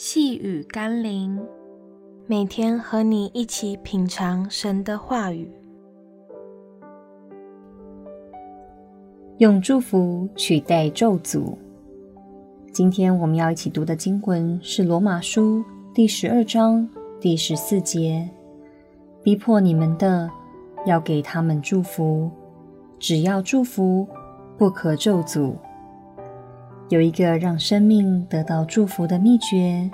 细雨甘霖，每天和你一起品尝神的话语，用祝福取代咒诅。今天我们要一起读的经文是《罗马书》第十二章第十四节：“逼迫你们的，要给他们祝福；只要祝福，不可咒诅。”有一个让生命得到祝福的秘诀，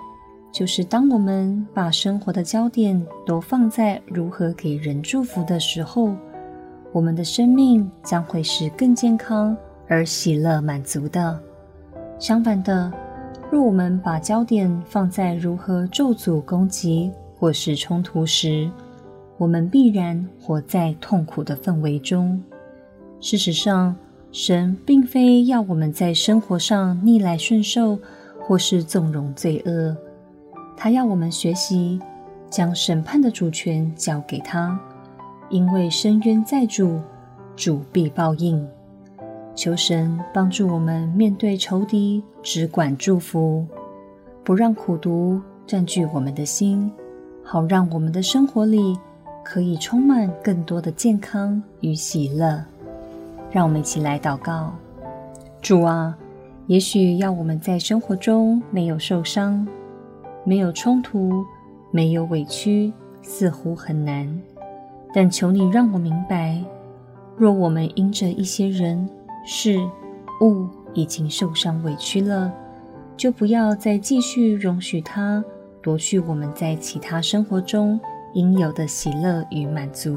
就是当我们把生活的焦点都放在如何给人祝福的时候，我们的生命将会是更健康而喜乐满足的。相反的，若我们把焦点放在如何咒诅攻击或是冲突时，我们必然活在痛苦的氛围中。事实上，神并非要我们在生活上逆来顺受，或是纵容罪恶。他要我们学习将审判的主权交给他，因为伸冤在主，主必报应。求神帮助我们面对仇敌，只管祝福，不让苦毒占据我们的心，好让我们的生活里可以充满更多的健康与喜乐。让我们一起来祷告：主啊，也许要我们在生活中没有受伤、没有冲突、没有委屈，似乎很难。但求你让我明白，若我们因着一些人、事、物已经受伤委屈了，就不要再继续容许他夺去我们在其他生活中应有的喜乐与满足。